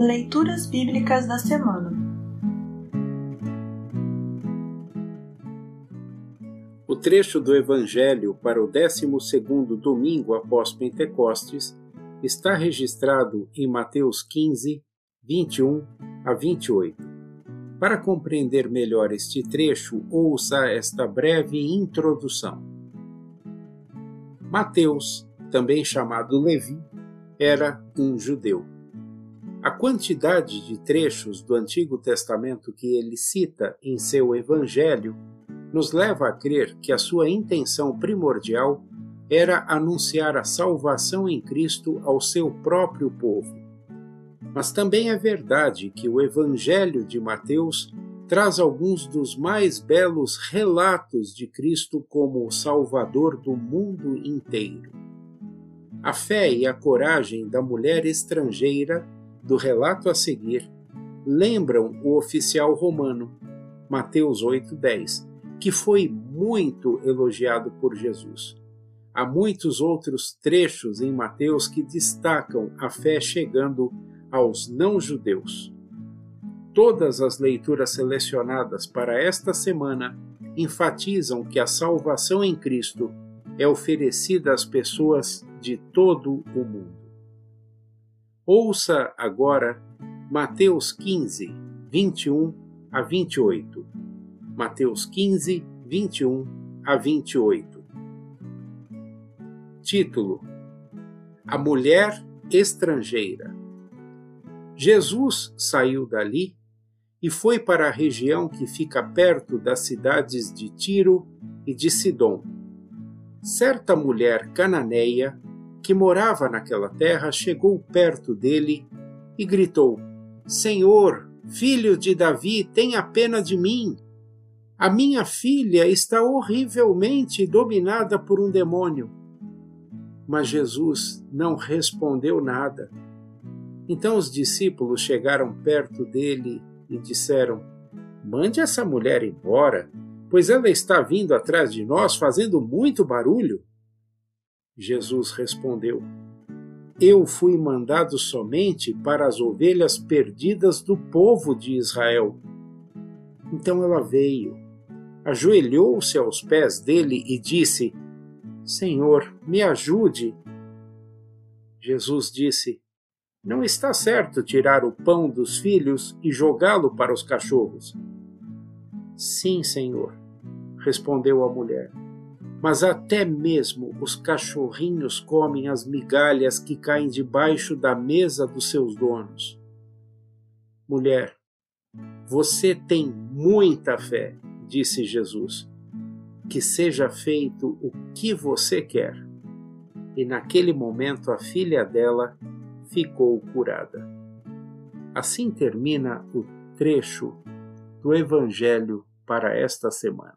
Leituras Bíblicas da Semana O trecho do Evangelho para o 12º domingo após Pentecostes está registrado em Mateus 15, 21 a 28. Para compreender melhor este trecho, ouça esta breve introdução. Mateus, também chamado Levi, era um judeu. A quantidade de trechos do Antigo Testamento que ele cita em seu Evangelho nos leva a crer que a sua intenção primordial era anunciar a salvação em Cristo ao seu próprio povo mas também é verdade que o Evangelho de Mateus traz alguns dos mais belos relatos de Cristo como o Salvador do mundo inteiro. A fé e a coragem da mulher estrangeira, do relato a seguir, lembram o oficial romano, Mateus 8,10, que foi muito elogiado por Jesus. Há muitos outros trechos em Mateus que destacam a fé chegando aos não-judeus. Todas as leituras selecionadas para esta semana enfatizam que a salvação em Cristo é oferecida às pessoas de todo o mundo. Ouça agora Mateus 15, 21 a 28. Mateus 15, 21 a 28. Título: A Mulher Estrangeira. Jesus saiu dali e foi para a região que fica perto das cidades de Tiro e de Sidom. Certa mulher cananeia que morava naquela terra chegou perto dele e gritou: Senhor, filho de Davi, tenha pena de mim. A minha filha está horrivelmente dominada por um demônio. Mas Jesus não respondeu nada. Então os discípulos chegaram perto dele e disseram: Mande essa mulher embora, pois ela está vindo atrás de nós fazendo muito barulho. Jesus respondeu: Eu fui mandado somente para as ovelhas perdidas do povo de Israel. Então ela veio, ajoelhou-se aos pés dele e disse: Senhor, me ajude. Jesus disse: não está certo tirar o pão dos filhos e jogá-lo para os cachorros. Sim, senhor, respondeu a mulher. Mas até mesmo os cachorrinhos comem as migalhas que caem debaixo da mesa dos seus donos. Mulher, você tem muita fé, disse Jesus. Que seja feito o que você quer. E naquele momento a filha dela ficou curada. Assim termina o trecho do Evangelho para esta semana.